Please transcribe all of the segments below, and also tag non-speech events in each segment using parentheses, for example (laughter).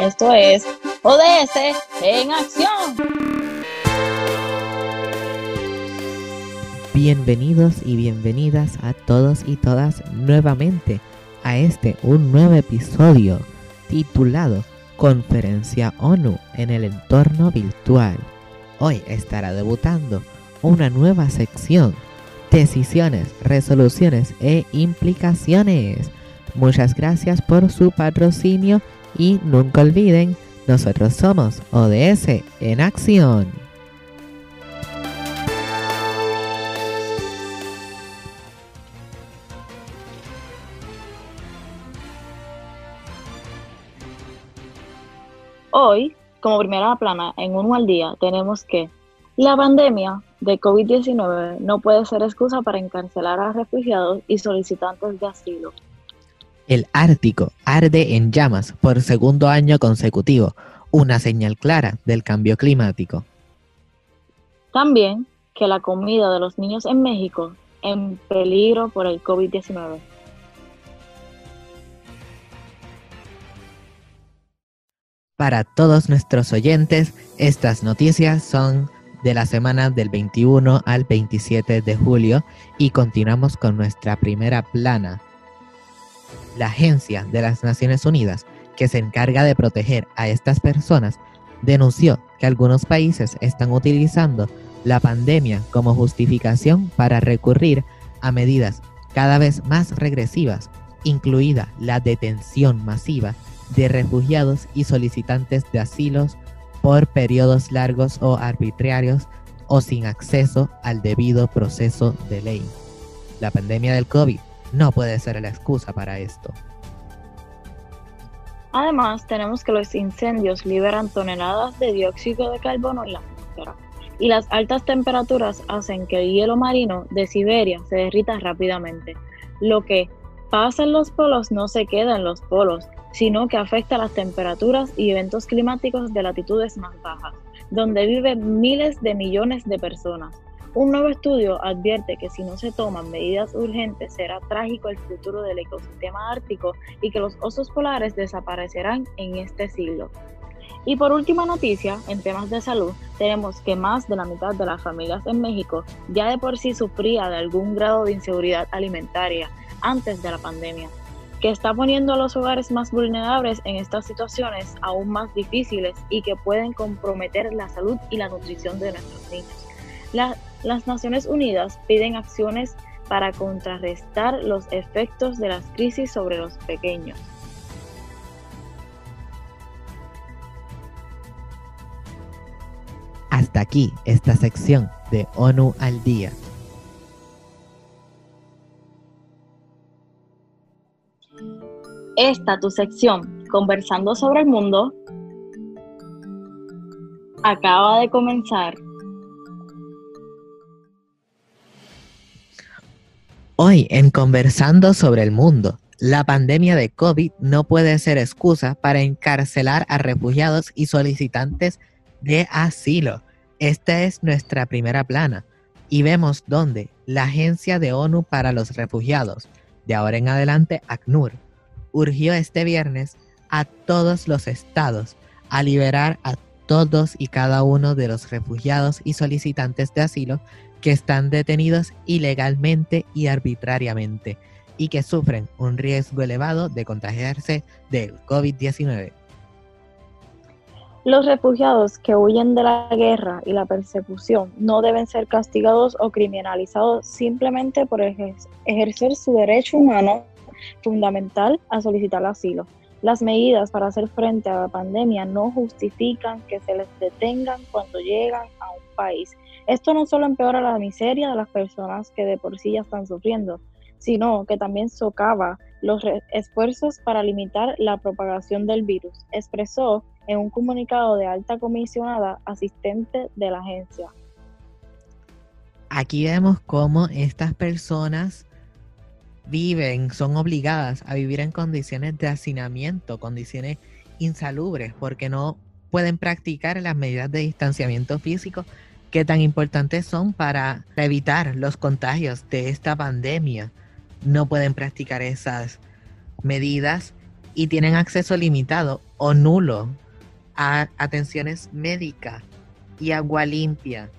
Esto es ODS en acción. Bienvenidos y bienvenidas a todos y todas nuevamente a este un nuevo episodio titulado Conferencia ONU en el entorno virtual. Hoy estará debutando una nueva sección, decisiones, resoluciones e implicaciones. Muchas gracias por su patrocinio y nunca olviden, nosotros somos ODS en acción. Hoy, como primera plana en uno al día, tenemos que la pandemia de COVID-19 no puede ser excusa para encarcelar a refugiados y solicitantes de asilo. El Ártico arde en llamas por segundo año consecutivo, una señal clara del cambio climático. También que la comida de los niños en México en peligro por el COVID-19. Para todos nuestros oyentes, estas noticias son de la semana del 21 al 27 de julio y continuamos con nuestra primera plana. La Agencia de las Naciones Unidas, que se encarga de proteger a estas personas, denunció que algunos países están utilizando la pandemia como justificación para recurrir a medidas cada vez más regresivas, incluida la detención masiva de refugiados y solicitantes de asilos por periodos largos o arbitrarios o sin acceso al debido proceso de ley. La pandemia del COVID no puede ser la excusa para esto. Además, tenemos que los incendios liberan toneladas de dióxido de carbono en la atmósfera y las altas temperaturas hacen que el hielo marino de Siberia se derrita rápidamente. Lo que pasa en los polos no se queda en los polos, sino que afecta las temperaturas y eventos climáticos de latitudes más bajas, donde viven miles de millones de personas. Un nuevo estudio advierte que si no se toman medidas urgentes será trágico el futuro del ecosistema ártico y que los osos polares desaparecerán en este siglo. Y por última noticia, en temas de salud, tenemos que más de la mitad de las familias en México ya de por sí sufría de algún grado de inseguridad alimentaria antes de la pandemia que está poniendo a los hogares más vulnerables en estas situaciones aún más difíciles y que pueden comprometer la salud y la nutrición de nuestros niños. Las Naciones Unidas piden acciones para contrarrestar los efectos de las crisis sobre los pequeños. Hasta aquí esta sección de ONU al Día. Esta tu sección, Conversando sobre el Mundo, acaba de comenzar. Hoy en Conversando sobre el Mundo, la pandemia de COVID no puede ser excusa para encarcelar a refugiados y solicitantes de asilo. Esta es nuestra primera plana y vemos dónde la Agencia de ONU para los Refugiados, de ahora en adelante ACNUR, urgió este viernes a todos los estados a liberar a todos y cada uno de los refugiados y solicitantes de asilo que están detenidos ilegalmente y arbitrariamente y que sufren un riesgo elevado de contagiarse del COVID-19. Los refugiados que huyen de la guerra y la persecución no deben ser castigados o criminalizados simplemente por ejercer su derecho humano fundamental a solicitar asilo. Las medidas para hacer frente a la pandemia no justifican que se les detengan cuando llegan a un país. Esto no solo empeora la miseria de las personas que de por sí ya están sufriendo, sino que también socava los esfuerzos para limitar la propagación del virus, expresó en un comunicado de alta comisionada asistente de la agencia. Aquí vemos cómo estas personas viven, son obligadas a vivir en condiciones de hacinamiento, condiciones insalubres, porque no pueden practicar las medidas de distanciamiento físico que tan importantes son para evitar los contagios de esta pandemia. No pueden practicar esas medidas y tienen acceso limitado o nulo a atenciones médicas y agua limpia.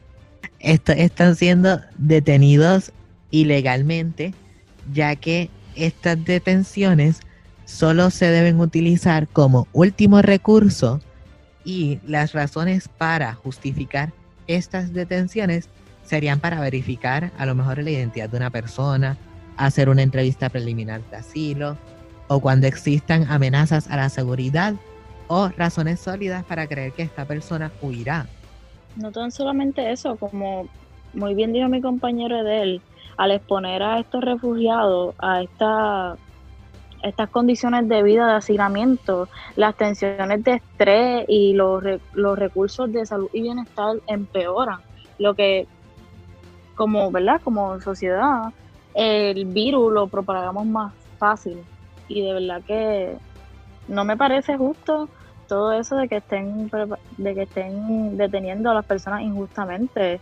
Están siendo detenidos ilegalmente, ya que estas detenciones solo se deben utilizar como último recurso y las razones para justificar estas detenciones serían para verificar a lo mejor la identidad de una persona, hacer una entrevista preliminar de asilo o cuando existan amenazas a la seguridad o razones sólidas para creer que esta persona huirá. No tan solamente eso, como muy bien dijo mi compañero de él, al exponer a estos refugiados a esta, estas condiciones de vida de hacinamiento, las tensiones de estrés y los, los recursos de salud y bienestar empeoran, lo que como, ¿verdad? Como sociedad, el virus lo propagamos más fácil. Y de verdad que no me parece justo todo eso de que estén de que estén deteniendo a las personas injustamente.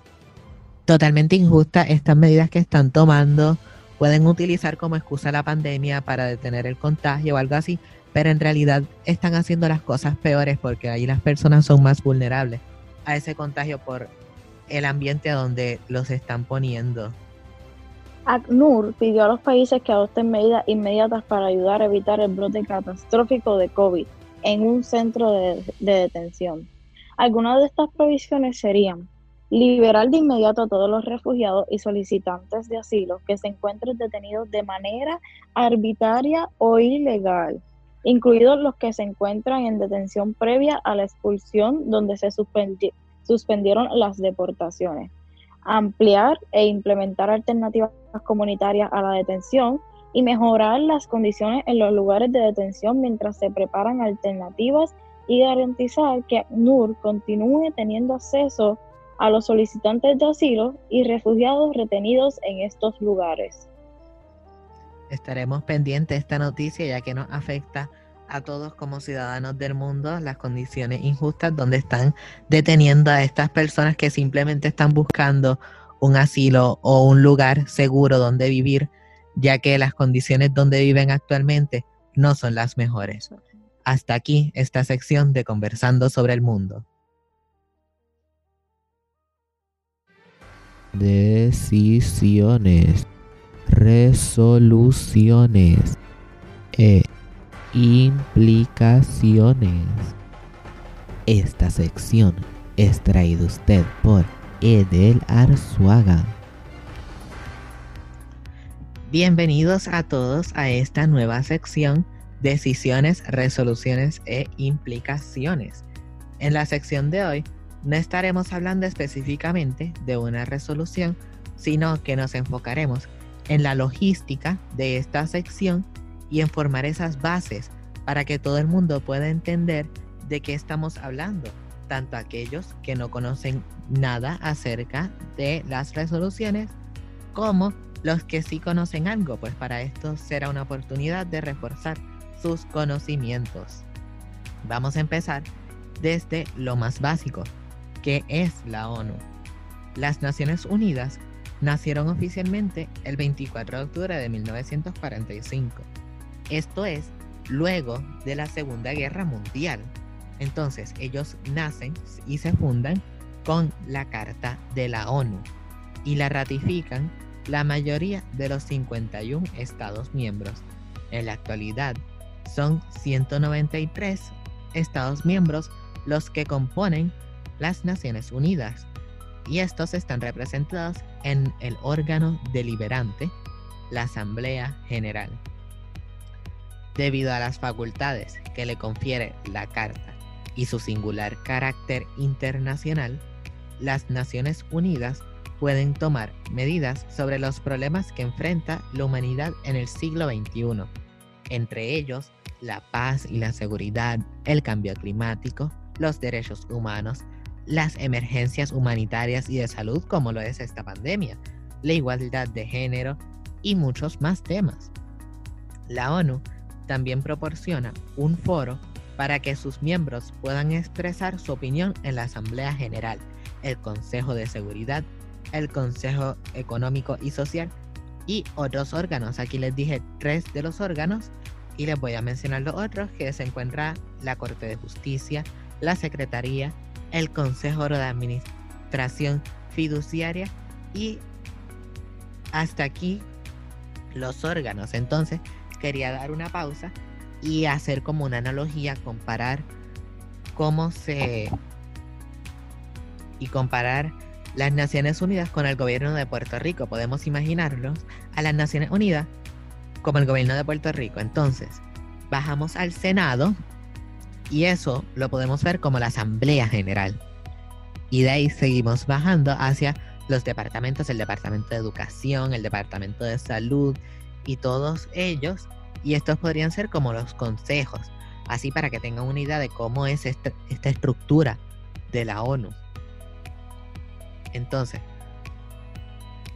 Totalmente injusta estas medidas que están tomando. Pueden utilizar como excusa la pandemia para detener el contagio o algo así, pero en realidad están haciendo las cosas peores porque ahí las personas son más vulnerables a ese contagio por el ambiente donde los están poniendo. ACNUR pidió a los países que adopten medidas inmediatas para ayudar a evitar el brote catastrófico de COVID en un centro de, detención. Algunas de estas provisiones serían liberar de inmediato a todos los refugiados y solicitantes de asilo que se encuentren detenidos de manera arbitraria o ilegal, incluidos los que se encuentran en detención previa a la expulsión donde se suspendieron las deportaciones, ampliar e implementar alternativas comunitarias a la detención y mejorar las condiciones en los lugares de detención mientras se preparan alternativas y garantizar que ACNUR continúe teniendo acceso a los solicitantes de asilo y refugiados retenidos en estos lugares. Estaremos pendientes de esta noticia ya que nos afecta a todos como ciudadanos del mundo las condiciones injustas donde están deteniendo a estas personas que simplemente están buscando un asilo o un lugar seguro donde vivir, ya que las condiciones donde viven actualmente no son las mejores. Hasta aquí esta sección de Conversando sobre el Mundo. Decisiones, resoluciones e implicaciones. Esta sección es traída usted por Edel Arzuaga. Bienvenidos a todos a esta nueva sección Decisiones, Resoluciones e Implicaciones. En la sección de hoy no estaremos hablando específicamente de una resolución, sino que nos enfocaremos en la logística de esta sección y en formar esas bases para que todo el mundo pueda entender de qué estamos hablando, tanto aquellos que no conocen nada acerca de las resoluciones como los que sí conocen algo, pues para esto será una oportunidad de reforzar sus conocimientos. Vamos a empezar desde lo más básico, que es la ONU. Las Naciones Unidas nacieron oficialmente el 24 de octubre de 1945 esto es luego de la Segunda Guerra Mundial. Entonces ellos nacen y se fundan con la Carta de la ONU y la ratifican la mayoría de los 51 Estados miembros. En la actualidad son 193 Estados miembros los que componen las Naciones Unidas. Y estos están representados en el órgano deliberante, la Asamblea General. Debido a las facultades que le confiere la Carta y su singular carácter internacional, las Naciones Unidas pueden tomar medidas sobre los problemas que enfrenta la humanidad en el siglo XXI, entre ellos la paz y la seguridad, el cambio climático, los derechos humanos, las emergencias humanitarias y de salud como lo es esta pandemia, la igualdad de género y muchos más temas. La ONU también proporciona un foro para que sus miembros puedan expresar su opinión en la Asamblea General, el Consejo de Seguridad, el Consejo Económico y Social y otros órganos. Aquí les dije tres de los órganos Y les voy a mencionar los otros, que se encuentra la Corte de Justicia, la Secretaría, el Consejo de Administración Fiduciaria y hasta aquí los órganos. Entonces, quería dar una pausa y hacer como una analogía, comparar cómo se... y comparar las Naciones Unidas con el gobierno de Puerto Rico. Podemos imaginarlos a las Naciones Unidas como el gobierno de Puerto Rico. Entonces, bajamos al Senado y eso lo podemos ver como la Asamblea General. Y de ahí seguimos bajando hacia los departamentos, el Departamento de Educación, el Departamento de Salud y todos ellos. Y estos podrían ser como los consejos, así para que tengan una idea de cómo es esta, esta estructura de la ONU. Entonces,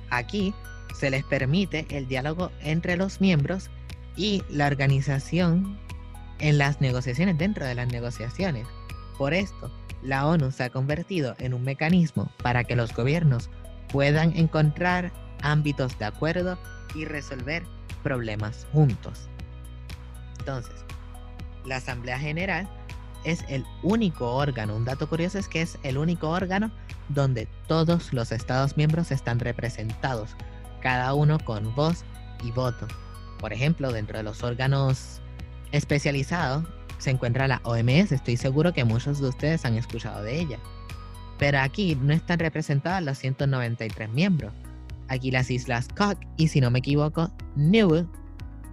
aquí se les permite el diálogo entre los miembros y la organización en las negociaciones, dentro de las negociaciones. Por esto, la ONU se ha convertido en un mecanismo para que los gobiernos puedan encontrar ámbitos de acuerdo y resolver problemas juntos. Entonces, la Asamblea General es el único órgano, un dato curioso es que es el único órgano donde todos los Estados miembros están representados, cada uno con voz y voto. Por ejemplo, dentro de los órganos especializados se encuentra la OMS, estoy seguro que muchos de ustedes han escuchado de ella. Pero aquí no están representados los 193 miembros. Aquí las Islas Cook y si no me equivoco, Newell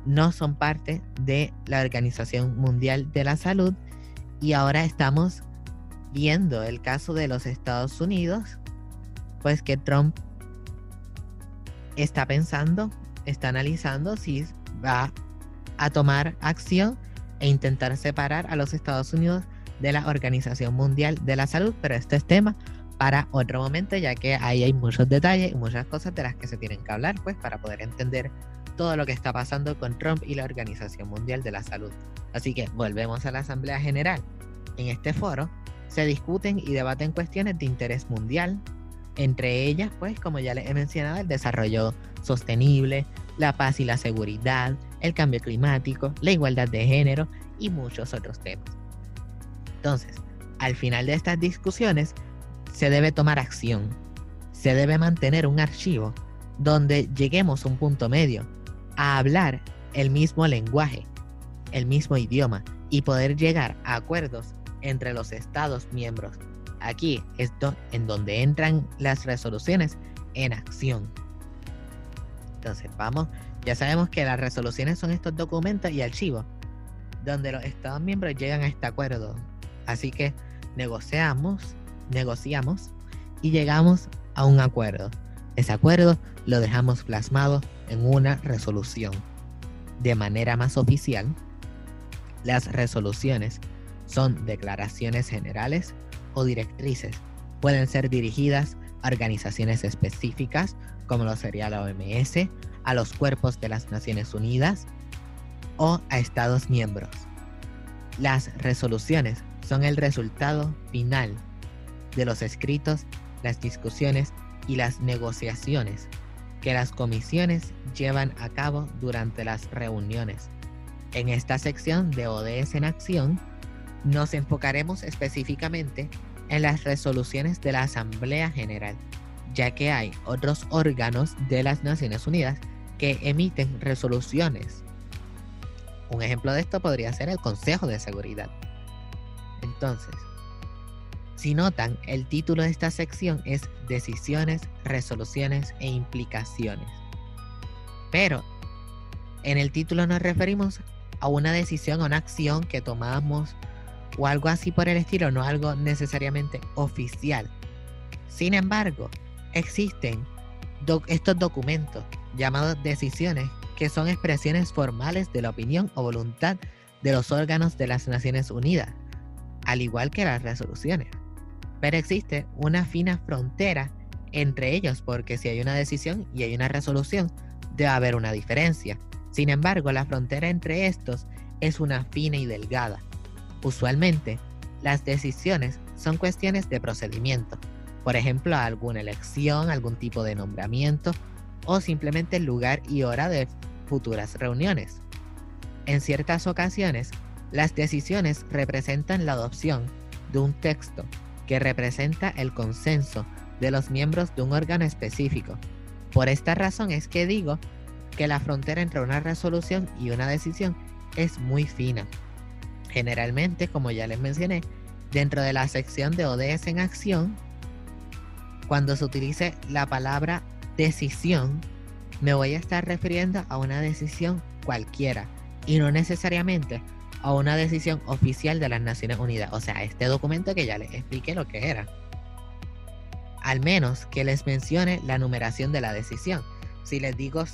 no son parte de la Organización Mundial de la Salud y ahora estamos viendo el caso de los Estados Unidos, pues que Trump está pensando, está analizando si va a tomar acción e intentar separar a los Estados Unidos de la Organización Mundial de la Salud, pero este es tema para otro momento, ya que ahí hay muchos detalles y muchas cosas de las que se tienen que hablar, pues para poder entender todo lo que está pasando con Trump y la Organización Mundial de la Salud. Así que volvemos a la Asamblea General. En este foro se discuten y debaten cuestiones de interés mundial, entre ellas, pues, como ya les he mencionado, el desarrollo sostenible, la paz y la seguridad, el cambio climático, la igualdad de género y muchos otros temas. Entonces, al final de estas discusiones, se debe tomar acción. Se debe mantener un archivo donde lleguemos a un punto medio, a hablar el mismo lenguaje, el mismo idioma y poder llegar a acuerdos entre los Estados miembros. Aquí es en donde entran las resoluciones en acción. Entonces, vamos, ya sabemos que las resoluciones son estos documentos y archivos donde los Estados miembros llegan a este acuerdo. Así que negociamos, negociamos y llegamos a un acuerdo. Ese acuerdo lo dejamos plasmado en una resolución. De manera más oficial, las resoluciones son declaraciones generales o directrices. Pueden ser dirigidas a organizaciones específicas, como lo sería la OMS, a los cuerpos de las Naciones Unidas o a Estados miembros. Las resoluciones son el resultado final de los escritos, las discusiones y las negociaciones que las comisiones llevan a cabo durante las reuniones. En esta sección de ODS en acción, nos enfocaremos específicamente en las resoluciones de la Asamblea General, ya que hay otros órganos de las Naciones Unidas que emiten resoluciones. Un ejemplo de esto podría ser el Consejo de Seguridad. Entonces, si notan, el título de esta sección es Decisiones, Resoluciones e Implicaciones. Pero en el título nos referimos a una decisión o una acción que tomamos o algo así por el estilo, no algo necesariamente oficial. Sin embargo, existen estos documentos llamados decisiones que son expresiones formales de la opinión o voluntad de los órganos de las Naciones Unidas, al igual que las resoluciones. Pero existe una fina frontera entre ellos porque si hay una decisión y hay una resolución, debe haber una diferencia. Sin embargo, la frontera entre estos es una fina y delgada. Usualmente, las decisiones son cuestiones de procedimiento, por ejemplo, alguna elección, algún tipo de nombramiento o simplemente el lugar y hora de futuras reuniones. en ciertas ocasiones, las decisiones representan la adopción de un texto que representa el consenso de los miembros de un órgano específico. Por esta razón es que digo que la frontera entre una resolución y una decisión es muy fina. Generalmente, como ya les mencioné, dentro de la sección de ODS en acción, cuando se utilice la palabra decisión, me voy a estar refiriendo a una decisión cualquiera y no necesariamente a una decisión oficial de las Naciones Unidas. O sea, este documento que ya les expliqué lo que era. Al menos que les mencione la numeración de la decisión. Si les digo,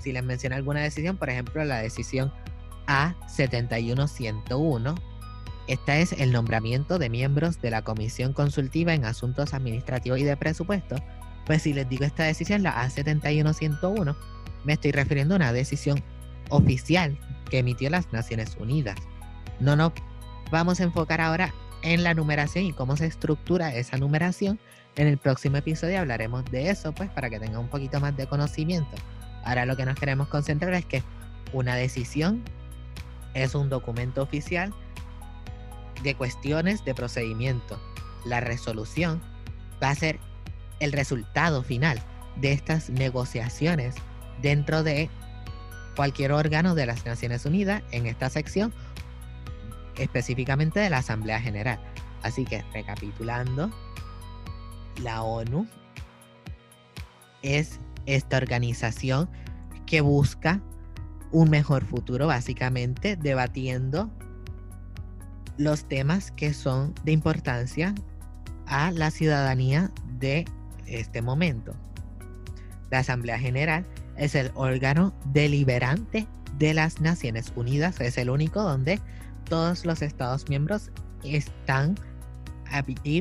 si les menciono alguna decisión, por ejemplo, la decisión A71101, esta es el nombramiento de miembros de la Comisión Consultiva en Asuntos Administrativos y de Presupuesto. Pues si les digo esta decisión, la A71101, me estoy refiriendo a una decisión oficial que emitió las Naciones Unidas. No nos vamos a enfocar ahora en la numeración y cómo se estructura esa numeración. En el próximo episodio hablaremos de eso, pues para que tengan un poquito más de conocimiento. Ahora lo que nos queremos concentrar es que una decisión es un documento oficial de cuestiones de procedimiento. La resolución va a ser el resultado final de estas negociaciones dentro de cualquier órgano de las Naciones Unidas en esta sección, específicamente de la Asamblea General. Así que, recapitulando, la ONU es esta organización que busca un mejor futuro, básicamente debatiendo los temas que son de importancia a la ciudadanía de este momento. La Asamblea General es el órgano deliberante de las Naciones Unidas, es el único donde todos los Estados miembros están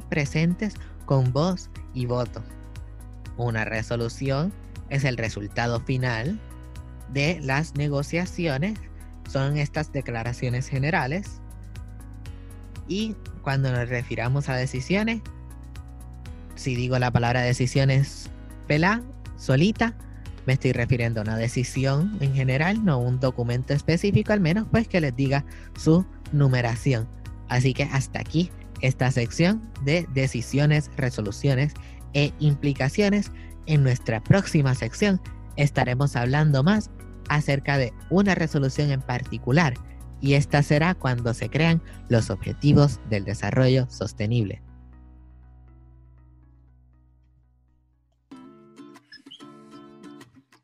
presentes con voz y voto. Una resolución es el resultado final de las negociaciones, son estas declaraciones generales y cuando nos refiramos a decisiones, si digo la palabra decisiones pelá, solita, me estoy refiriendo a una decisión en general, no un documento específico, al menos pues que les diga su numeración. Así que hasta aquí esta sección de decisiones, resoluciones e implicaciones. En nuestra próxima sección estaremos hablando más acerca de una resolución en particular y esta será cuando se crean los objetivos del desarrollo sostenible.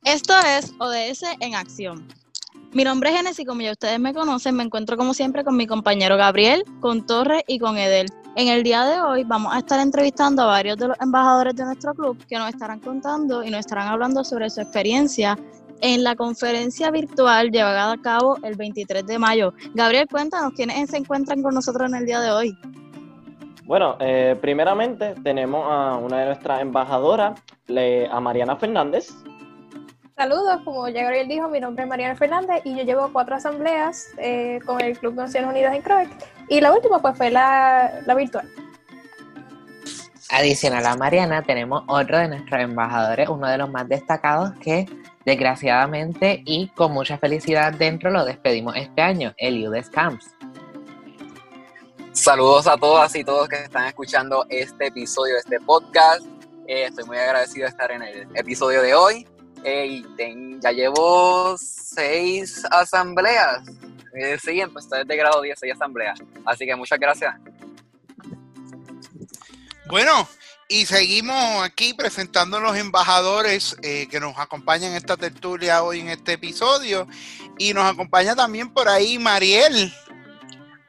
Esto es ODS en acción. Mi nombre es Genesis y como ya ustedes me conocen, me encuentro como siempre con mi compañero Gabriel, con Torres y con Edel. En el día de hoy vamos a estar entrevistando a varios de los embajadores de nuestro club que nos estarán contando y nos estarán hablando sobre su experiencia en la conferencia virtual llevada a cabo el 23 de mayo. Gabriel, cuéntanos quiénes se encuentran con nosotros en el día de hoy. Bueno, eh, primeramente tenemos a una de nuestras embajadoras, a Mariana Fernández. Saludos, como ya Gabriel dijo, mi nombre es Mariana Fernández y yo llevo cuatro asambleas eh, con el Club Naciones Unidas en CROEC y la última pues fue la, la virtual. Adicional a Mariana, tenemos otro de nuestros embajadores, uno de los más destacados que Desgraciadamente y con mucha felicidad dentro lo despedimos este año, Eliudes Camps. Saludos a todas y todos que están escuchando este episodio de este podcast. Eh, estoy muy agradecido de estar en el episodio de hoy. Eh, y ya llevo seis asambleas. Eh, sí, empecé desde grado 10, seis asambleas. Así que muchas gracias. Bueno, y seguimos aquí presentando a los embajadores eh, que nos acompañan en esta tertulia hoy en este episodio. Y nos acompaña también por ahí Mariel.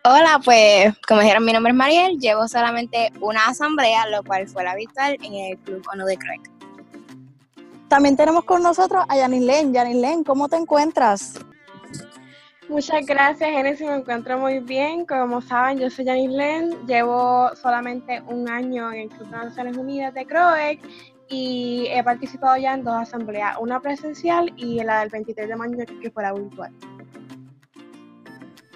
Hola, pues como dijeron, mi nombre es Mariel. Llevo solamente una asamblea, lo cual fue la virtual en el Club ONU de Craig. También tenemos con nosotros a Yanis Len. Yanis Len, ¿cómo te encuentras? Muchas gracias, Genesis. Me encuentro muy bien. Como saben, yo soy Janice Len. Llevo solamente un año en el Club de Naciones Unidas de CROEC y he participado ya en dos asambleas, una presencial y la del 23 de mayo que fue la virtual.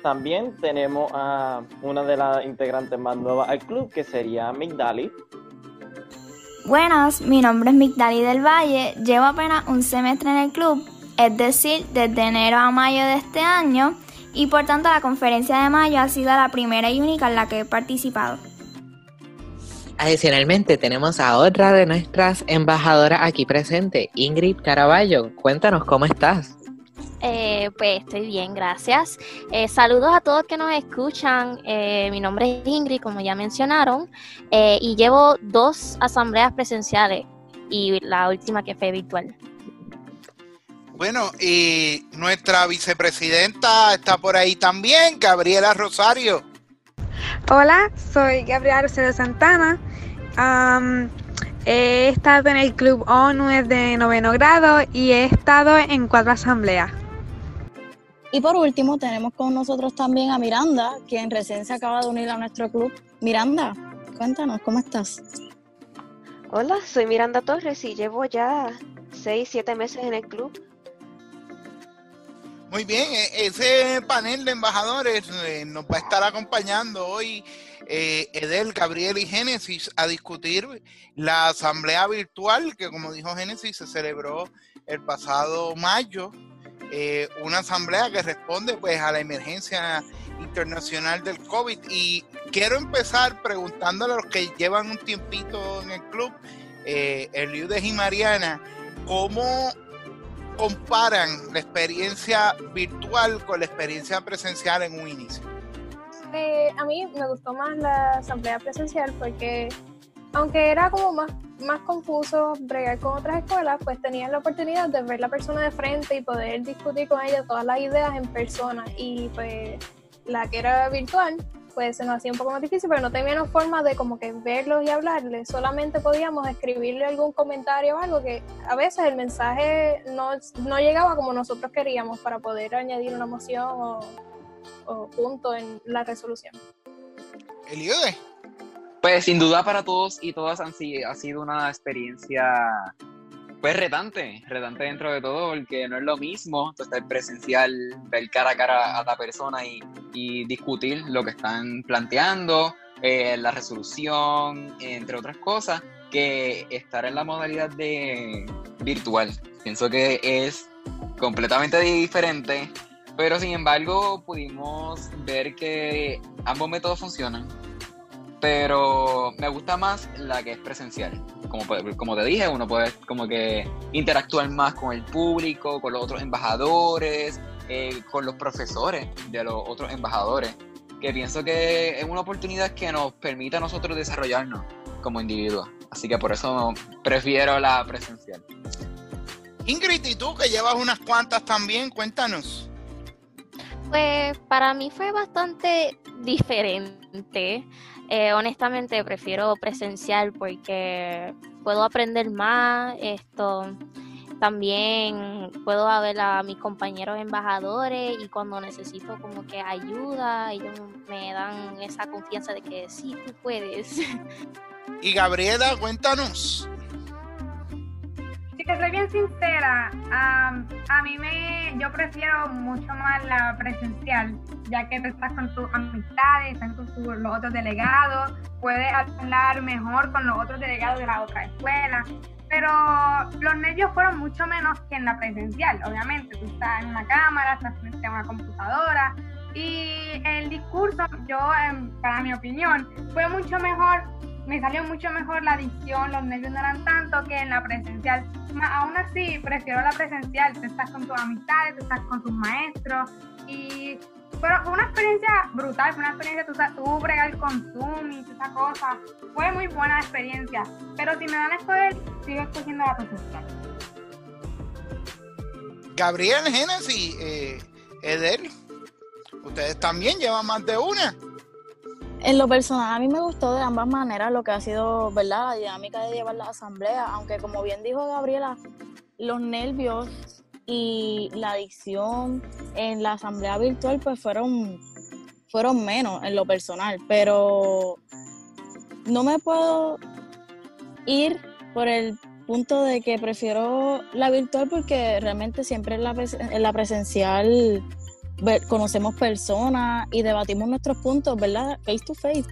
También tenemos a una de las integrantes más nuevas al club, que sería Migdali. Buenas, mi nombre es Migdali del Valle. Llevo apenas un semestre en el club es decir, desde enero a mayo de este año, y por tanto la conferencia de mayo ha sido la primera y única en la que he participado. Adicionalmente, tenemos a otra de nuestras embajadoras aquí presente, Ingrid Caraballo. Cuéntanos cómo estás. Eh, pues estoy bien, gracias. Eh, saludos a todos que nos escuchan. Eh, mi nombre es Ingrid, como ya mencionaron, y llevo dos asambleas presenciales y la última que fue virtual. Bueno, y nuestra vicepresidenta está por ahí también, Gabriela Rosario. Hola, soy Gabriela Rosario Santana. he estado en el Club ONU de noveno grado y he estado en cuatro asambleas. Y por último, tenemos con nosotros también a Miranda, quien recién se acaba de unir a nuestro club. Miranda, cuéntanos, ¿cómo estás? Hola, soy Miranda Torres y llevo ya seis, siete meses en el club. Muy bien, e-, ese panel de embajadores eh, nos va a estar acompañando hoy eh, Edel, Gabriel y Génesis a discutir la asamblea virtual que como dijo Génesis se celebró el pasado mayo, eh, una asamblea que responde pues a la emergencia internacional del COVID. Y quiero empezar preguntándole a los que llevan un tiempito en el club, eh, Eliudes y Mariana, ¿cómo comparan la experiencia virtual con la experiencia presencial en un inicio? Eh, a mí me gustó más la asamblea presencial porque aunque era como más, más confuso bregar con otras escuelas, pues tenías la oportunidad de ver la persona de frente y poder discutir con ella todas las ideas en persona y pues la que era virtual pues se nos hacía un poco más difícil, pero no teníamos forma de como que verlos y hablarles, solamente podíamos escribirle algún comentario o algo que a veces el mensaje no, no llegaba como nosotros queríamos para poder añadir una emoción o, o punto en la resolución. Eliode. Pues sin duda para todos y todas han, ha sido una experiencia pues retante, retante dentro de todo, porque no es lo mismo estar presencial, ver cara a cara a la persona y, discutir lo que están planteando, eh, la resolución, entre otras cosas, que estar en la modalidad de virtual. Pienso que es completamente diferente, pero sin embargo pudimos ver que ambos métodos funcionan pero me gusta más la que es presencial. Como, como te dije, uno puede como que interactuar más con el público, con los otros embajadores, eh, con los profesores de los otros embajadores, que pienso que es una oportunidad que nos permite a nosotros desarrollarnos como individuos. Así que por eso prefiero la presencial. Ingrid, ¿y tú que llevas unas cuantas también? Cuéntanos. Pues para mí fue bastante diferente. Eh, honestamente prefiero presencial porque puedo aprender más, esto también puedo ver a mis compañeros embajadores y cuando necesito como que ayuda, ellos me dan esa confianza de que sí, tú puedes. Y Gabriela, cuéntanos que soy bien sincera, a mí me, yo prefiero mucho más la presencial, ya que tú estás con tus amistades, estás con los otros delegados, puedes hablar mejor con los otros delegados de la otra escuela, pero los nervios fueron mucho menos que en la presencial, obviamente, tú estás en una cámara, estás frente a una computadora, y el discurso, yo, para mi opinión, fue mucho mejor me salió mucho mejor la dicción, los nervios no eran tanto que en la presencial. Aún así, prefiero la presencial, tú estás con tus amistades, tú estás con tus maestros y fue una experiencia brutal, fue una experiencia, tú, tú bregar con Zoom y esa cosa, fue muy buena experiencia, pero si me dan a escoger, sigo escogiendo la presencial. Gabriel Genesis, eh, Edel, ustedes también llevan más de una. En lo personal, a mí me gustó de ambas maneras lo que ha sido, ¿verdad? La dinámica de llevar la asamblea, aunque como bien dijo Gabriela, los nervios y la adicción en la asamblea virtual pues fueron, fueron menos en lo personal, pero no me puedo ir por el punto de que prefiero la virtual porque realmente siempre en la, en la presencial conocemos personas y debatimos nuestros puntos, ¿verdad? Face to face.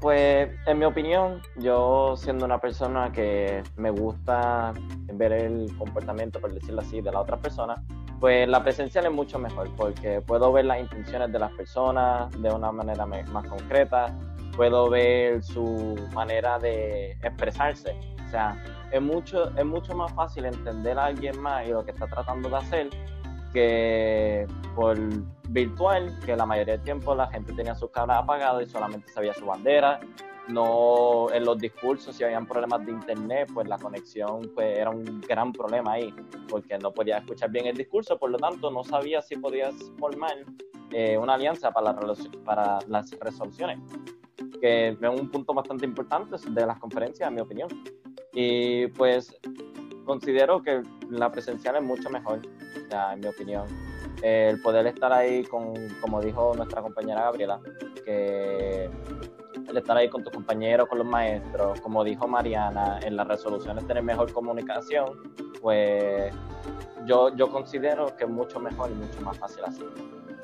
Pues en mi opinión, yo siendo una persona que me gusta ver el comportamiento, por decirlo así, de la otra persona, pues la presencial es mucho mejor porque puedo ver las intenciones de las personas de una manera más concreta, puedo ver su manera de expresarse. O sea, es mucho, es mucho más fácil entender a alguien más y lo que está tratando de hacer que por virtual, que la mayoría del tiempo la gente tenía sus cámaras apagadas y solamente sabía su bandera. No, en los discursos, si habían problemas de internet, pues la conexión pues, era un gran problema ahí, porque no podía escuchar bien el discurso, por lo tanto no sabía si podías formar eh, una alianza para, para las resoluciones que es un punto bastante importante de las conferencias, en mi opinión. Y pues considero que la presencial es mucho mejor, ya, en mi opinión. El poder estar ahí con, como dijo nuestra compañera Gabriela, que el estar ahí con tus compañeros, con los maestros, como dijo Mariana, en las resoluciones tener mejor comunicación, pues yo, yo considero que es mucho mejor y mucho más fácil así.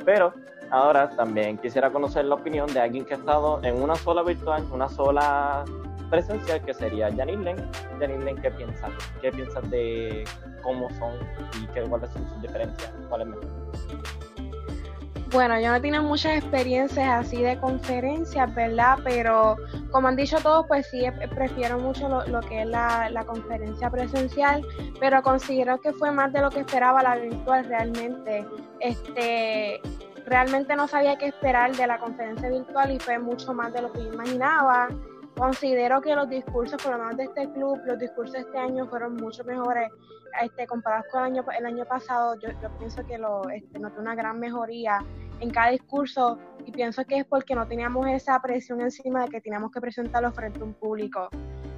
Pero ahora también quisiera conocer la opinión de alguien que ha estado en una sola virtual, una sola presencial, que sería Janine Len. ¿qué piensas? ¿Qué piensas de cómo son y qué, cuáles son sus diferencias? ¿Cuál es mejor? Bueno, yo no tengo muchas experiencias así de conferencias, ¿verdad? Pero como han dicho todos, pues sí, prefiero mucho lo, que es la, la, conferencia presencial, pero considero que fue más de lo que esperaba la virtual realmente. Este, realmente no sabía qué esperar de la conferencia virtual y fue mucho más de lo que yo imaginaba. Considero que los discursos, por lo menos de este club, los discursos de este año fueron mucho mejores este, comparados con el año, el año pasado. Yo, yo pienso que lo, este, noté una gran mejoría en cada discurso y pienso que es porque no teníamos esa presión encima de que teníamos que presentarlo frente a un público.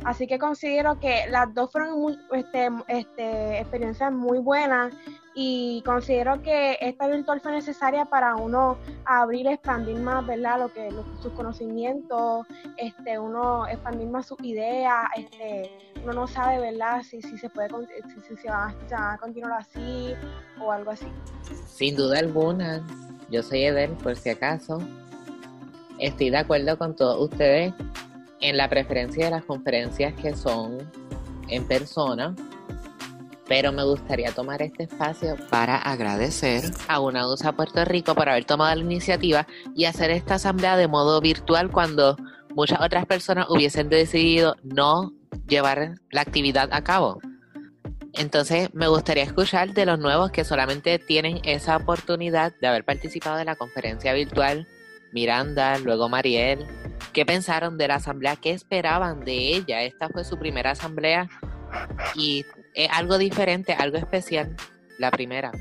Así que considero que las dos fueron este, este, experiencias muy buenas y considero que esta virtual fue necesaria para uno abrir, expandir más, ¿verdad? Lo que sus conocimientos, este, uno expandir más sus ideas, este, uno no sabe, ¿verdad? Si, si se puede, si, se va a continuar así o algo así. Sin duda alguna, yo soy Edel, por si acaso. Estoy de acuerdo con todos ustedes en la preferencia de las conferencias que son en persona, pero me gustaría tomar este espacio para agradecer a UNAUSA Puerto Rico por haber tomado la iniciativa y hacer esta asamblea de modo virtual cuando muchas otras personas hubiesen decidido no llevar la actividad a cabo. Entonces me gustaría escuchar de los nuevos que solamente tienen esa oportunidad de haber participado de la conferencia virtual. Miranda, luego Mariel, ¿qué pensaron de la asamblea? ¿Qué esperaban de ella? Esta fue su primera asamblea y es algo diferente, algo especial, la primera.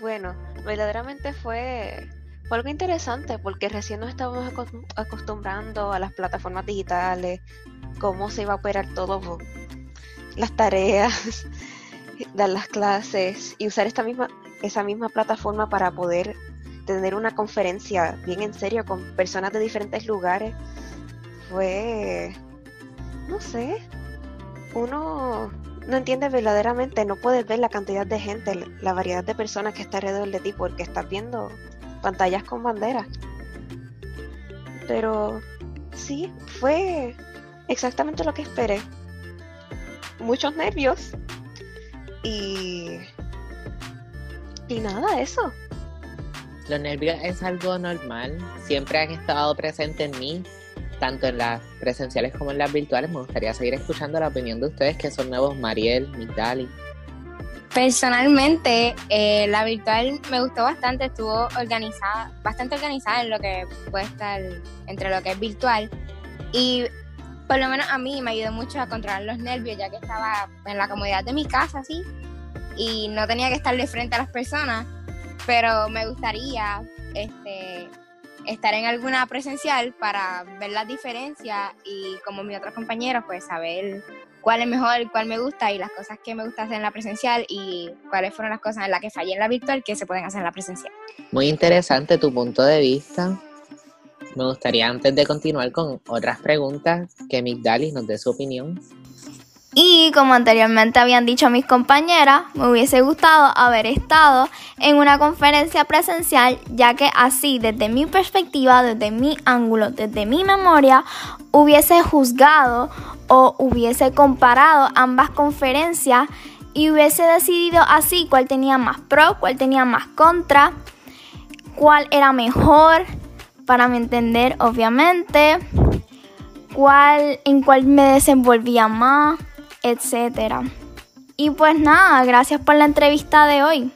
Bueno, verdaderamente fue, algo interesante porque recién nos estábamos acostumbrando a las plataformas digitales, cómo se iba a operar todo, las tareas, (laughs) dar las clases y usar esta misma, esa misma plataforma para poder tener una conferencia bien en serio con personas de diferentes lugares fue, no sé, uno no entiende verdaderamente, no puedes ver la cantidad de gente, la variedad de personas que está alrededor de ti porque estás viendo pantallas con banderas. Pero sí, fue exactamente lo que esperé. Muchos nervios, y, y nada, eso. Los nervios es algo normal, siempre han estado presentes en mí, tanto en las presenciales como en las virtuales. Me gustaría seguir escuchando la opinión de ustedes que son nuevos, Mariel, Migdali. Personalmente, eh, la virtual me gustó bastante, estuvo organizada, bastante organizada en lo que puede estar entre lo que es virtual. Y por lo menos a mí me ayudó mucho a controlar los nervios, ya que estaba en la comodidad de mi casa, así, y no tenía que estar de frente a las personas, pero me gustaría este, estar en alguna presencial para ver las diferencias y como mis otros compañeros, pues saber cuál es mejor, cuál me gusta y las cosas que me gusta hacer en la presencial y cuáles fueron las cosas en las que fallé en la virtual que se pueden hacer en la presencial. Muy interesante tu punto de vista. Me gustaría antes de continuar con otras preguntas que Migdalis nos dé su opinión. Y como anteriormente habían dicho mis compañeras, me hubiese gustado haber estado en una conferencia presencial, ya que así desde mi perspectiva, desde mi ángulo, desde mi memoria, hubiese juzgado o hubiese comparado ambas conferencias y hubiese decidido así cuál tenía más pro, cuál tenía más contra, cuál era mejor para mi entender, obviamente, cuál en cuál me desenvolvía más, etcétera. Y pues nada, gracias por la entrevista de hoy.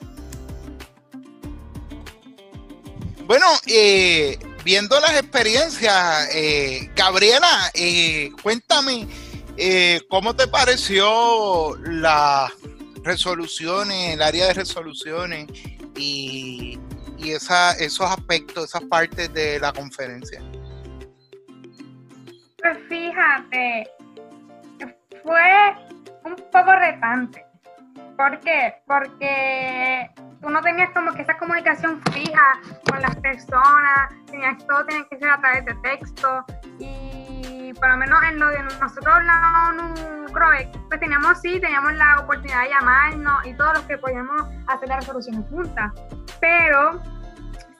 Bueno, eh, viendo las experiencias, eh, Gabriela, eh, cuéntame cómo te pareció las resoluciones, el área de resoluciones y, y esa, esos aspectos, esas partes de la conferencia. Pues fíjate, fue un poco retante. ¿Por qué? Porque tú no tenías como que esa comunicación fija con las personas, tenías todo tenía que ser a través de texto y por lo menos en lo de nosotros la ONU pues teníamos sí, teníamos la oportunidad de llamarnos y todos los que podíamos hacer las resoluciones juntas, pero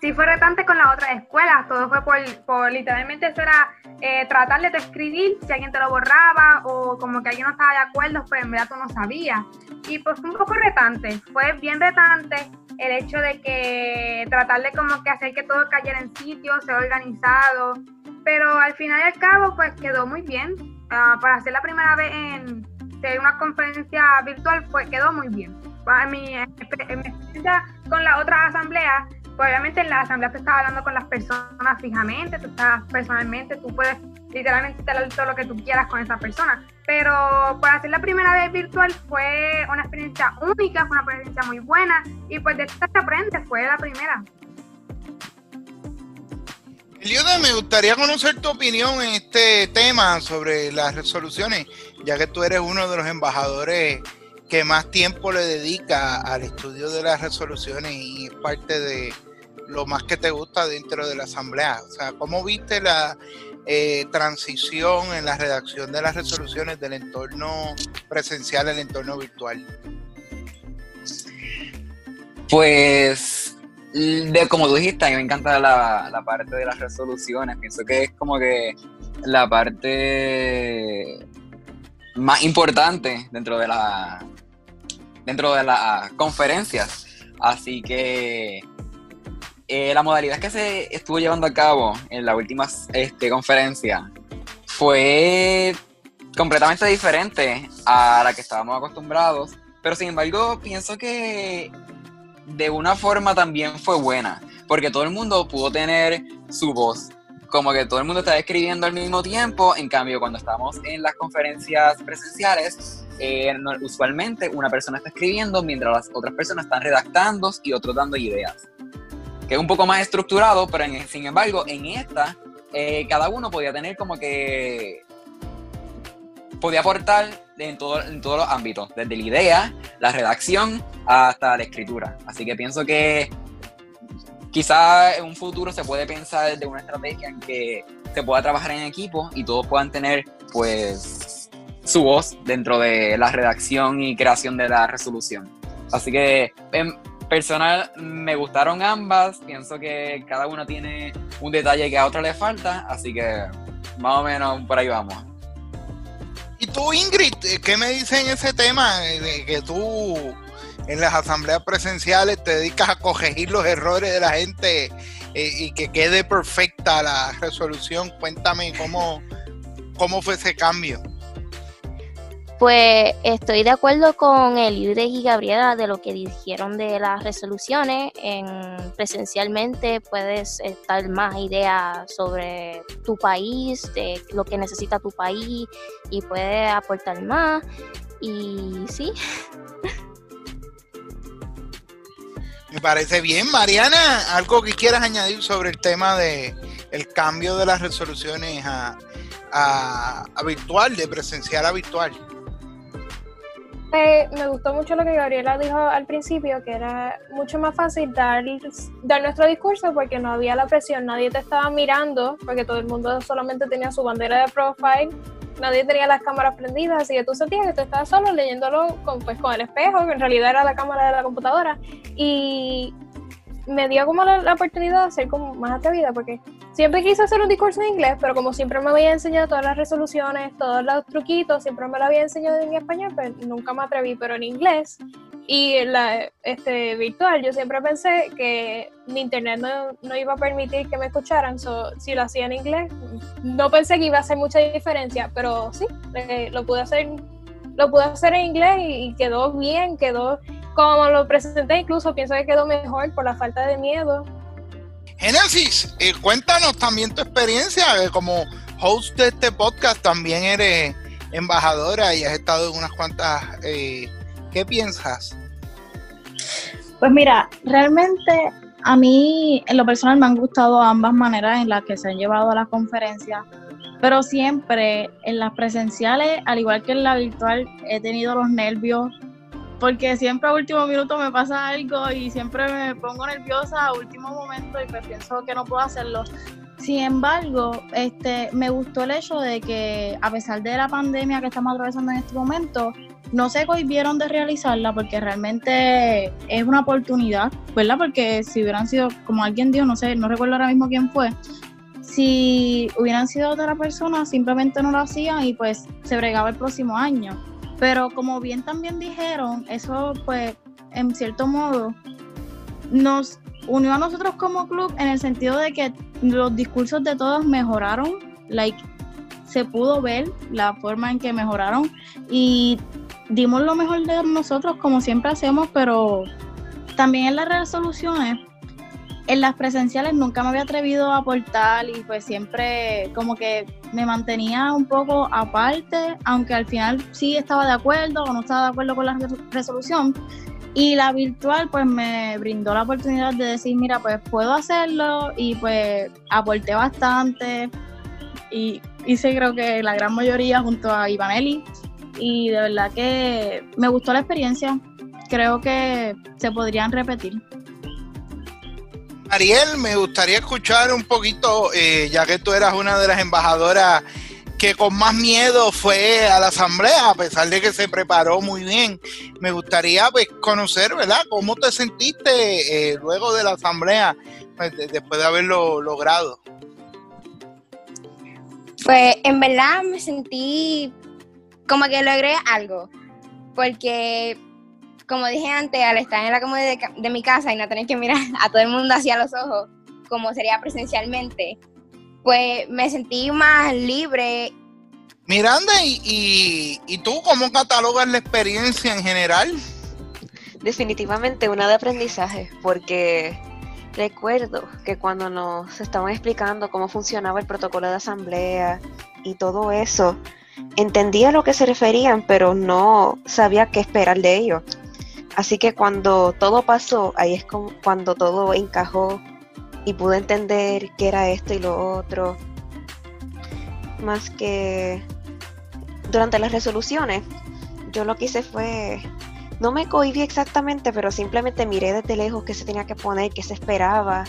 sí fue retante con las otras escuelas, todo fue por, por literalmente eso era eh, tratar de escribir, si alguien te lo borraba o como que alguien no estaba de acuerdo, pues en verdad tú no sabías. Y pues fue un poco retante, fue bien retante el hecho de que tratar de como que hacer que todo cayera en sitio, ser organizado, pero al final y al cabo pues quedó muy bien. Uh, para hacer la primera vez en, una conferencia virtual pues quedó muy bien. En mi, en mi experiencia con la otra asamblea obviamente en la asamblea tú estás hablando con las personas fijamente, tú estás personalmente, tú puedes literalmente hablar todo lo que tú quieras con esa persona. Pero por hacer la primera vez virtual fue una experiencia única, fue una experiencia muy buena y pues de esta se aprende, fue la primera. Eliuda, me gustaría conocer tu opinión en este tema sobre las resoluciones, ya que tú eres uno de los embajadores que más tiempo le dedica al estudio de las resoluciones y es parte de lo más que te gusta dentro de la asamblea. O sea, ¿cómo viste la eh, transición en la redacción de las resoluciones del entorno presencial al entorno virtual? Pues, de, como tú dijiste, a mí me encanta la, la parte de las resoluciones. Pienso que es como que la parte más importante dentro de la dentro de las conferencias. Así que eh, la modalidad que se estuvo llevando a cabo en la última este, conferencia fue completamente diferente a la que estábamos acostumbrados, pero sin embargo pienso que de una forma también fue buena, porque todo el mundo pudo tener su voz, como que todo el mundo estaba escribiendo al mismo tiempo, en cambio cuando estamos en las conferencias presenciales, eh, usualmente una persona está escribiendo mientras las otras personas están redactando y otros dando ideas. Que es un poco más estructurado, pero sin embargo, en esta, eh, cada uno podía tener como que. podía aportar en, todo, en todos los ámbitos, desde la idea, la redacción, hasta la escritura. Así que pienso que quizá en un futuro se puede pensar de una estrategia en que se pueda trabajar en equipo y todos puedan tener, pues, su voz dentro de la redacción y creación de la resolución. Así que en personal me gustaron ambas, pienso que cada una tiene un detalle que a otra le falta, así que más o menos por ahí vamos. ¿Y tú, Ingrid, qué me dices en ese tema de que tú en las asambleas presenciales te dedicas a corregir los errores de la gente eh, y que quede perfecta la resolución? Cuéntame cómo, cómo fue ese cambio. Pues estoy de acuerdo con Elidre y Gabriela de lo que dijeron de las resoluciones. En, presencialmente puedes estar más ideas sobre tu país, de lo que necesita tu país y puedes aportar más. Y sí. Me parece bien, Mariana. Algo que quieras añadir sobre el tema de el cambio de las resoluciones a, a virtual, de presencial a virtual me gustó mucho lo que Gabriela dijo al principio, que era mucho más fácil dar, dar nuestro discurso porque no había la presión, nadie te estaba mirando, porque todo el mundo solamente tenía su bandera de profile, nadie tenía las cámaras prendidas, así que tú sentías que tú estabas solo leyéndolo con, pues, con el espejo, que en realidad era la cámara de la computadora. Y me dio como la, la, oportunidad de ser como más atrevida, porque siempre quise hacer un discurso en inglés, pero como siempre me había enseñado todas las resoluciones, todos los truquitos, siempre me lo había enseñado en español, pero nunca me atreví, pero en inglés. Y la este, virtual, yo siempre pensé que mi internet no, no iba a permitir que me escucharan, so, si lo hacía en inglés, no pensé que iba a hacer mucha diferencia, pero sí, eh, lo pude hacer lo pude hacer en inglés y, quedó bien, quedó como lo presenté, incluso pienso que quedó mejor por la falta de miedo. Génesis, eh, cuéntanos también tu experiencia eh, como host de este podcast, también eres embajadora y has estado en unas cuantas, eh, ¿qué piensas? Pues mira, realmente a mí en lo personal me han gustado ambas maneras en las que se han llevado a la conferencia pero siempre en las presenciales, al igual que en la virtual, he tenido los nervios, porque siempre a último minuto me pasa algo y siempre me pongo nerviosa a último momento y pues pienso que no puedo hacerlo. Sin embargo, este, me gustó el hecho de que a pesar de la pandemia que estamos atravesando en este momento, no se cohibieron de realizarla porque realmente es una oportunidad, ¿verdad? Porque si hubieran sido, como alguien dijo, no sé, no recuerdo ahora mismo quién fue, si hubieran sido otra persona, simplemente no lo hacían y pues se bregaba el próximo año. Pero como bien también dijeron, eso pues en cierto modo nos unió a nosotros como club en el sentido de que los discursos de todos mejoraron, like se pudo ver la forma en que mejoraron y dimos lo mejor de nosotros como siempre hacemos, pero también en las resoluciones en las presenciales nunca me había atrevido a aportar y pues siempre como que me mantenía un poco aparte, aunque al final sí estaba de acuerdo o no estaba de acuerdo con la resolución. Y la virtual pues me brindó la oportunidad de decir, mira, pues puedo hacerlo y pues aporté bastante y hice creo que la gran mayoría junto a Ivanelli y de verdad que me gustó la experiencia, creo que se podrían repetir. Ariel, me gustaría escuchar un poquito, eh, ya que tú eras una de las embajadoras que con más miedo fue a la asamblea, a pesar de que se preparó muy bien. Me gustaría pues, conocer, ¿verdad? ¿Cómo te sentiste eh, luego de la asamblea, pues, después de haberlo logrado? Pues en verdad me sentí como que logré algo, porque como dije antes, al estar en la comodidad de, mi casa y no tener que mirar (laughs) a todo el mundo hacia los ojos, como sería presencialmente, pues me sentí más libre. Miranda, ¿y, y, tú cómo catalogas la experiencia en general? Definitivamente una de aprendizaje, porque recuerdo que cuando nos estaban explicando cómo funcionaba el protocolo de asamblea y todo eso, entendía a lo que se referían, pero no sabía qué esperar de ellos. Así que cuando todo pasó, ahí es cuando todo encajó y pude entender qué era esto y lo otro. Más que durante las resoluciones, yo lo que hice fue, no me cohibí exactamente, pero simplemente miré desde lejos qué se tenía que poner, qué se esperaba.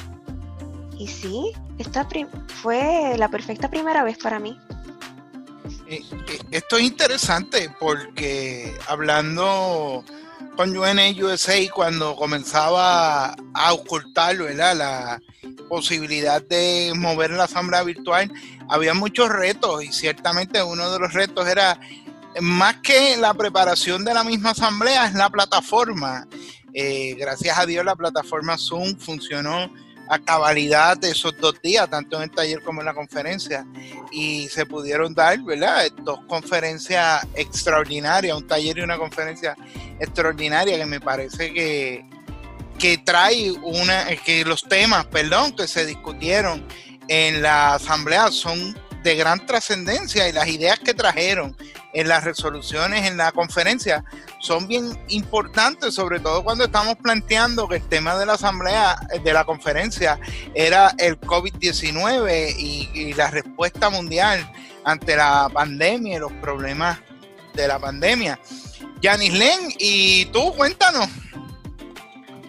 Y sí, esta fue la perfecta primera vez para mí. Eh, eh, esto es interesante porque hablando con USA cuando comenzaba a ocultar la posibilidad de mover la asamblea virtual, había muchos retos y ciertamente uno de los retos era más que la preparación de la misma asamblea, es la plataforma. Eh, gracias a Dios la plataforma Zoom funcionó a cabalidad de esos dos días, tanto en el taller como en la conferencia. Y se pudieron dar. Dos conferencias extraordinarias, un taller y una conferencia extraordinaria que me parece que, que trae una, que los temas, perdón, que se discutieron en la asamblea son de gran trascendencia y las ideas que trajeron en las resoluciones, en la conferencia, son bien importantes, sobre todo cuando estamos planteando que el tema de la asamblea, de la conferencia, era el COVID-19 y, la respuesta mundial ante la pandemia y los problemas de la pandemia. Yanis Len, y tú cuéntanos.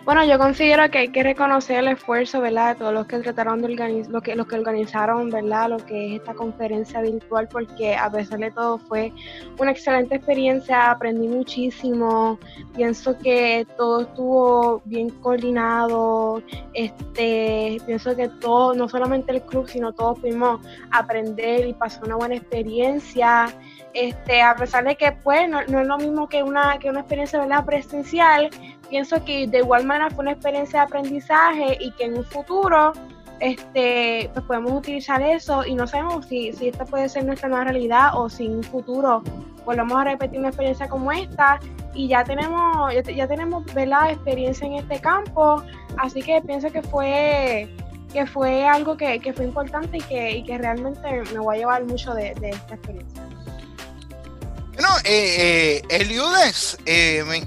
Bueno, yo considero que hay que reconocer el esfuerzo, ¿verdad? De todos los que trataron de organizar, los que, los que organizaron, ¿verdad? Lo que es esta conferencia virtual, porque a pesar de todo fue una excelente experiencia, aprendí muchísimo, pienso que todo estuvo bien coordinado, este, pienso que todo, no solamente el club, sino todos pudimos aprender y pasar una buena experiencia. Este, a pesar de que pues no, no es lo mismo que una, que una experiencia ¿verdad? presencial, pienso que de igual manera fue una experiencia de aprendizaje y que en un futuro este, pues podemos utilizar eso y no sabemos si, si esta puede ser nuestra nueva realidad o si en un futuro volvamos a repetir una experiencia como esta y ya tenemos, ya, tenemos ¿verdad? experiencia en este campo, así que pienso que fue que fue algo que, fue importante y que, y que realmente me voy a llevar mucho de, esta experiencia. Bueno, eh, eh, Eliudes, eh, me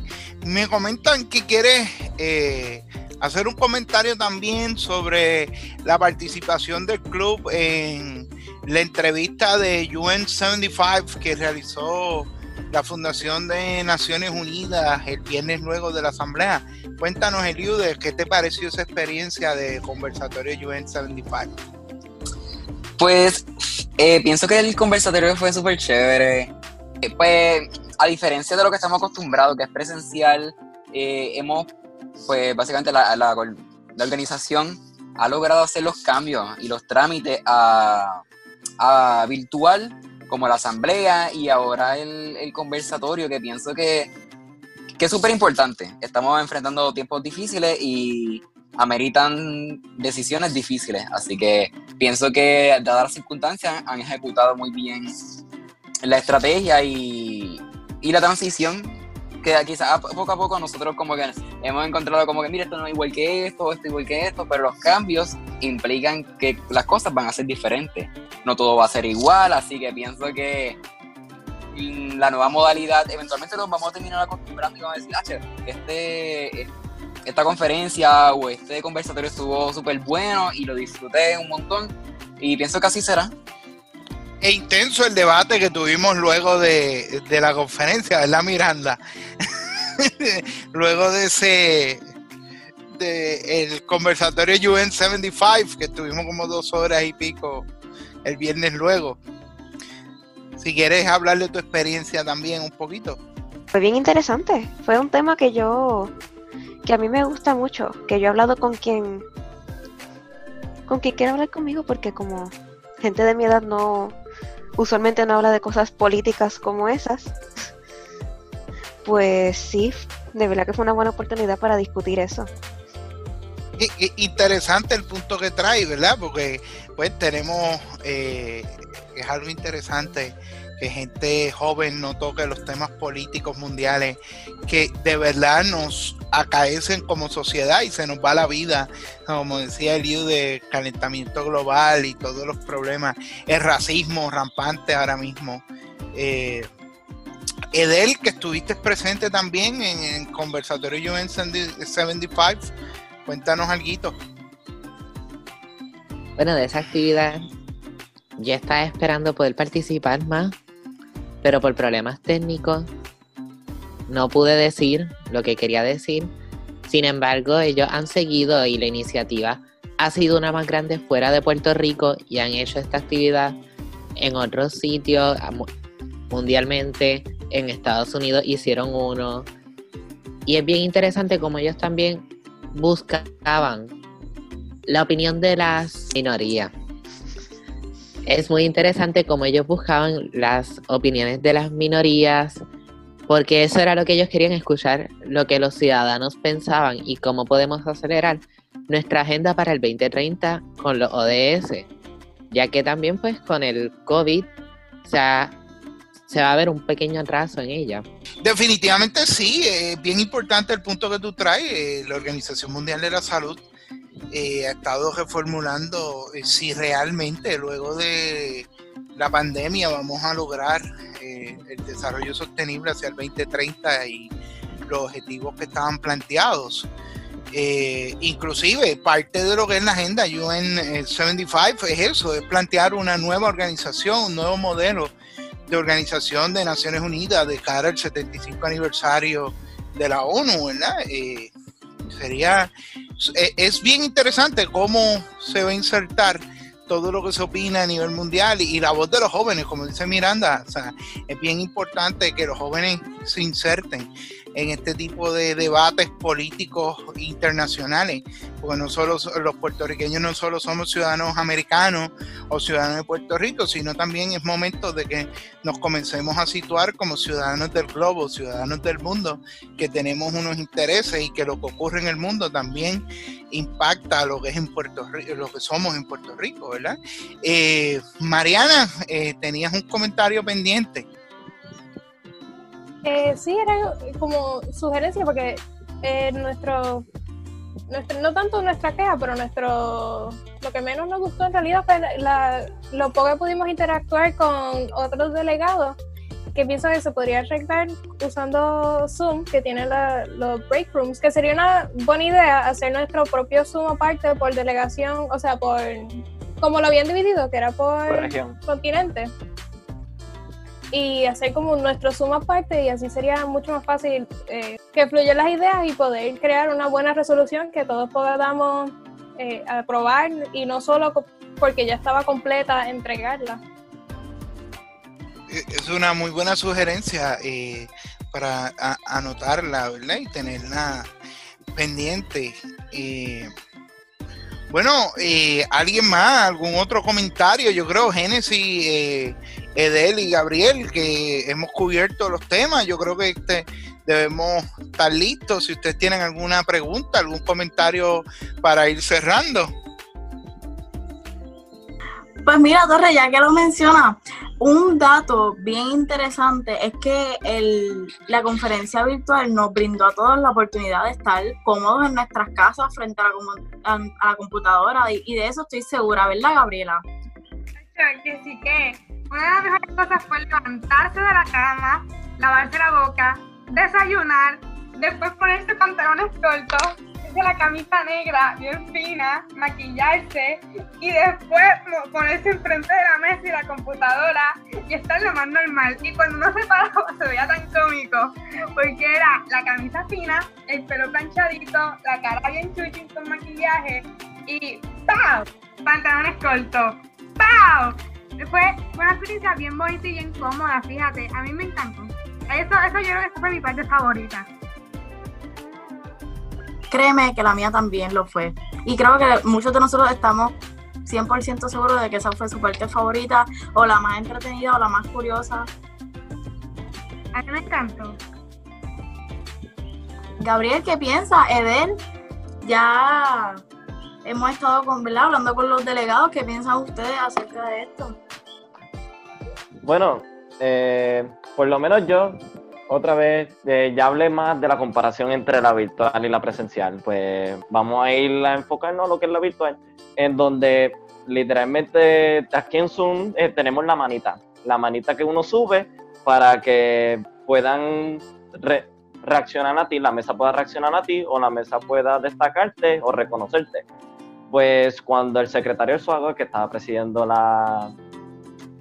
comentan que quieres eh, hacer un comentario también sobre la participación del club en la entrevista de UN 75 que realizó la Fundación de Naciones Unidas el viernes luego de la asamblea. Cuéntanos, Eliude, ¿qué te pareció esa experiencia de conversatorio UN 75? Pues eh, pienso que el conversatorio fue súper chévere. Eh, pues a diferencia de lo que estamos acostumbrados, que es presencial, eh, hemos, pues básicamente la, la, organización ha logrado hacer los cambios y los trámites a, a virtual, como la asamblea y ahora el, el conversatorio, que pienso que, que es súper importante. Estamos enfrentando tiempos difíciles y ameritan decisiones difíciles, así que pienso que dadas las circunstancias han ejecutado muy bien la estrategia y, y la transición que quizás poco a poco nosotros como que hemos encontrado como que mira esto no es igual que esto, esto es igual que esto, pero los cambios implican que las cosas van a ser diferentes. No todo va a ser igual, así que pienso que la nueva modalidad eventualmente nos vamos a terminar acostumbrando y vamos a decir, ah, este, esta conferencia o este conversatorio estuvo súper bueno y lo disfruté un montón y pienso que así será e intenso el debate que tuvimos luego de, la conferencia, ¿verdad, Miranda? (laughs) luego de ese de el conversatorio UN 75 que tuvimos como dos horas y pico el viernes luego. Si quieres hablar de tu experiencia también un poquito. Fue bien interesante. Fue un tema que yo que a mí me gusta mucho, que yo he hablado con quien con quien quiera hablar conmigo porque como gente de mi edad no usualmente no habla de cosas políticas como esas, pues sí, de verdad que fue una buena oportunidad para discutir eso. interesante el punto que trae, ¿verdad? Porque pues tenemos, eh, es algo interesante que gente joven no toque los temas políticos mundiales que de verdad nos acaecen como sociedad y se nos va la vida, como decía Eliu, de calentamiento global y todos los problemas, el racismo rampante ahora mismo. Eh, Edel, que estuviste presente también en el conversatorio UN 75, cuéntanos algo. Bueno, de esa actividad ya estaba esperando poder participar más pero por problemas técnicos no pude decir lo que quería decir. Sin embargo, ellos han seguido y la iniciativa ha sido una más grande fuera de Puerto Rico y han hecho esta actividad en otros sitios mundialmente. En Estados Unidos hicieron uno. Y es bien interesante como ellos también buscaban la opinión de las minorías es muy interesante cómo ellos buscaban las opiniones de las minorías, porque eso era lo que ellos querían escuchar, lo que los ciudadanos pensaban y cómo podemos acelerar nuestra agenda para el 2030 con los ODS, ya que también pues con el COVID se va a ver un pequeño atraso en ella. Definitivamente sí, es bien importante el punto que tú traes, eh, la Organización Mundial de la Salud eh, ha estado reformulando eh, si realmente luego de la pandemia vamos a lograr eh, el desarrollo sostenible hacia el 2030 y los objetivos que estaban planteados. inclusive parte de lo que es la agenda UN 75 es eso, es plantear una nueva organización, un nuevo modelo de organización de Naciones Unidas de cara al 75 aniversario de la ONU, ¿verdad? Sería, e- es bien interesante cómo se va a insertar todo lo que se opina a nivel mundial y, la voz de los jóvenes, como dice Miranda, o sea, es bien importante que los jóvenes se inserten en este tipo de debates políticos internacionales, porque no solo so- los puertorriqueños no solo somos ciudadanos americanos o ciudadanos de Puerto Rico, sino también es momento de que nos comencemos a situar como ciudadanos del globo, ciudadanos del mundo, que tenemos unos intereses y que lo que ocurre en el mundo también impacta lo que es en Puerto Rico, lo que somos en Puerto Rico, ¿verdad? Eh, Mariana, eh, tenías un comentario pendiente. Eh, sí, era como sugerencia porque eh, nuestro, nuestro, no tanto nuestra queja, pero nuestro, lo que menos nos gustó en realidad fue la- la- lo poco que pudimos interactuar con otros delegados que pienso que se podría arreglar usando Zoom, que tiene la- los break rooms, que sería una buena idea hacer nuestro propio Zoom aparte por delegación, o sea, por como lo habían dividido, que era por, Por región. continente y hacer como nuestro Zoom aparte y así sería mucho más fácil eh, que fluyan las ideas y poder crear una buena resolución que todos podamos eh, aprobar y no solo porque ya estaba completa entregarla. Eh, Es una muy buena sugerencia eh, para anotarla, ¿verdad? Y tenerla pendiente. Bueno, ¿alguien más? ¿Algún otro comentario? Yo creo, Génesis, Edel y Gabriel, que hemos cubierto los temas. Yo creo que este debemos estar listos. Si ustedes tienen alguna pregunta, algún comentario para ir cerrando. Pues mira, Torre, ya que lo menciona, un dato bien interesante es que el- la conferencia virtual nos brindó a todos la oportunidad de estar cómodos en nuestras casas frente a la, computadora y de eso estoy segura, ¿verdad, Gabriela? Que sí que una de las mejores cosas fue levantarse de la cama, lavarse la boca, desayunar, después ponerse pantalones cortos, la camisa negra bien fina, maquillarse y después ponerse enfrente de la mesa y la computadora y estar lo más normal. Y cuando uno se paraba (laughs) se veía tan cómico porque era la camisa fina, el pelo planchadito, la cara bien chuchi con maquillaje y ¡pau! Pantalones cortos. ¡Pau! Fue, una experiencia bien bonita y bien cómoda, fíjate. A mí me encantó. Eso, eso yo creo que esa fue mi parte favorita. Créeme que la mía también lo fue. Y creo que muchos de nosotros estamos 100% seguros de que esa fue su parte favorita o la más entretenida o la más curiosa. A mí me encantó. Gabriel, ¿qué piensa? Edel, ya hemos estado con, hablando con los delegados. ¿Qué piensan ustedes acerca de esto? Bueno, eh, por lo menos yo, otra vez, eh, ya hablé más de la comparación entre la virtual y la presencial. Pues vamos a ir a enfocarnos a lo que es la virtual, en donde literalmente aquí en Zoom eh, tenemos la manita, la manita que uno sube para que puedan re- reaccionar a ti, la mesa pueda reaccionar a ti o la mesa pueda destacarte o reconocerte. Pues cuando el secretario Suago, que estaba presidiendo la,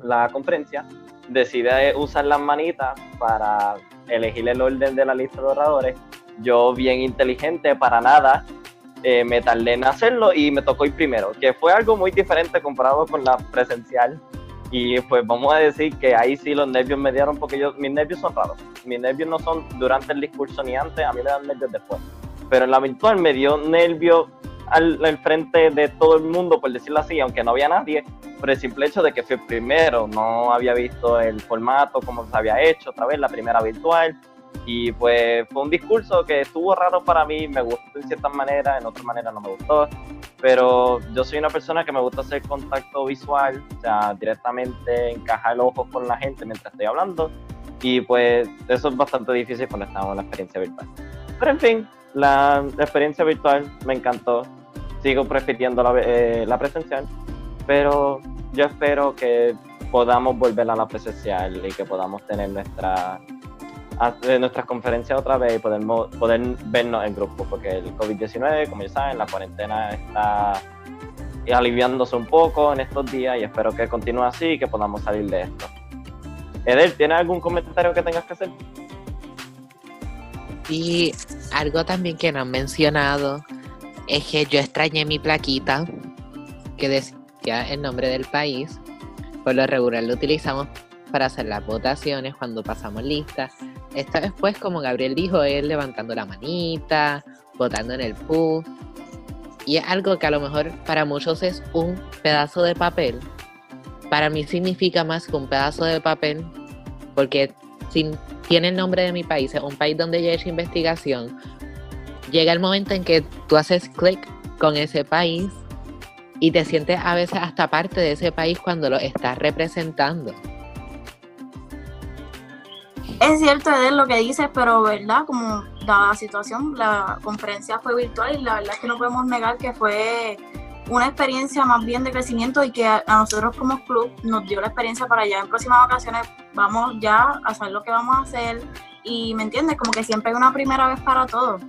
la conferencia, decide usar las manitas para elegir el orden de la lista de oradores, yo bien inteligente, para nada, eh, me tardé en hacerlo y me tocó ir primero, que fue algo muy diferente comparado con la presencial. Y pues vamos a decir que ahí sí los nervios me dieron porque yo, mis nervios son raros. Mis nervios no son durante el discurso ni antes, a mí me dan nervios después. Pero en la virtual me dio nervio al, al frente de todo el mundo, por decirlo así, aunque no había nadie, por el simple hecho de que fui primero, no había visto el formato, como se había hecho otra vez, la primera virtual. Y pues fue un discurso que estuvo raro para mí, me gustó en cierta manera, en otra manera no me gustó. Pero yo soy una persona que me gusta hacer contacto visual, o sea, directamente encajar los ojos con la gente mientras estoy hablando. Y pues eso es bastante difícil cuando estamos en la experiencia virtual. Pero en fin, la, experiencia virtual me encantó. Sigo prefiriendo la, eh, la presencial, pero yo espero que podamos volver a la presencial y que podamos tener nuestra, hacer nuestras conferencias otra vez y podemos, poder vernos en grupo, porque el COVID-19, como ya saben, la cuarentena está aliviándose un poco en estos días y espero que continúe así y que podamos salir de esto. Edel, ¿tienes algún comentario que tengas que hacer? Y algo también que no han mencionado es que yo extrañé mi plaquita que decía el nombre del país. Por lo regular lo utilizamos para hacer las votaciones cuando pasamos listas. Esta vez pues como Gabriel dijo, él levantando la manita, votando en el PU. Y es algo que a lo mejor para muchos es un pedazo de papel. Para mí significa más que un pedazo de papel porque si tiene el nombre de mi país, es un país donde yo he hecho investigación, llega el momento en que tú haces clic con ese país y te sientes a veces hasta parte de ese país cuando lo estás representando. Es cierto, Edel, lo que dices, pero verdad, como la situación, la conferencia fue virtual y la verdad es que no podemos negar que fue una experiencia más bien de crecimiento y que a, nosotros como club nos dio la experiencia para ya en próximas ocasiones vamos ya a saber lo que vamos a hacer y me entiendes, como que siempre hay una primera vez para todo.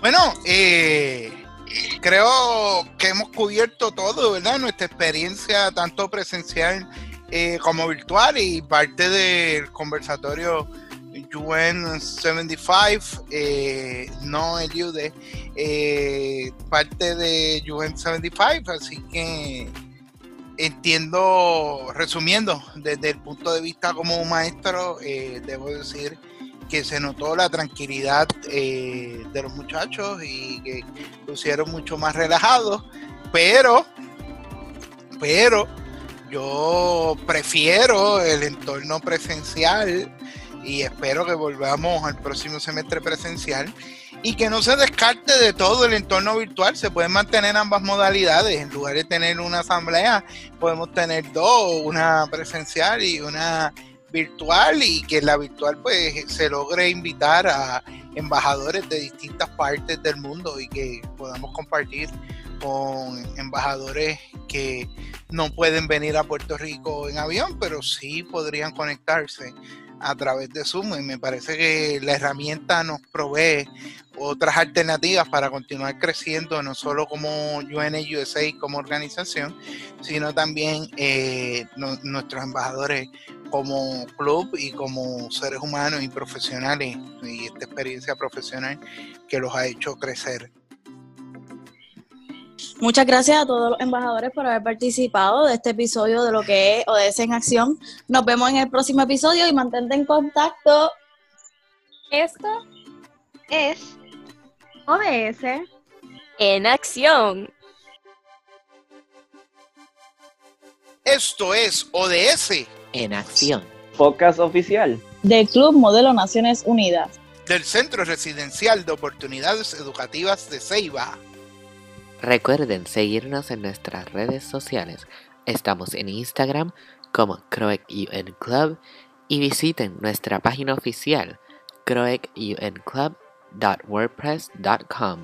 Bueno, eh, creo que hemos cubierto todo, ¿verdad? Nuestra experiencia tanto presencial eh, como virtual y parte del conversatorio UN 75, eh, no el eh, parte de UN 75, así que entiendo, resumiendo, desde el punto de vista como maestro, eh, debo decir que se notó la tranquilidad de los muchachos y que lucieron mucho más relajados, pero, pero yo prefiero el entorno presencial y espero que volvamos al próximo semestre presencial y que no se descarte de todo el entorno virtual. Se pueden mantener ambas modalidades. En lugar de tener una asamblea, podemos tener dos, una presencial y una virtual y que la virtual pues se logre invitar a embajadores de distintas partes del mundo y que podamos compartir con embajadores que no pueden venir a Puerto Rico en avión, pero sí podrían conectarse a través de Zoom y me parece que la herramienta nos provee otras alternativas para continuar creciendo, no solo como UNUSA como organización, sino también eh, nuestros embajadores como club y como seres humanos y profesionales y esta experiencia profesional que los ha hecho crecer. Muchas gracias a todos los embajadores por haber participado de este episodio de lo que es ODS en Acción. Nos vemos en el próximo episodio y mantente en contacto. Esto es ODS en acción. Esto es ODS en acción. Podcast oficial del Club Modelo Naciones Unidas. Del Centro Residencial de Oportunidades Educativas de Ceiba. Recuerden seguirnos en nuestras redes sociales. Estamos en Instagram como Croec UN Club y visiten nuestra página oficial croecunclub.wordpress.com.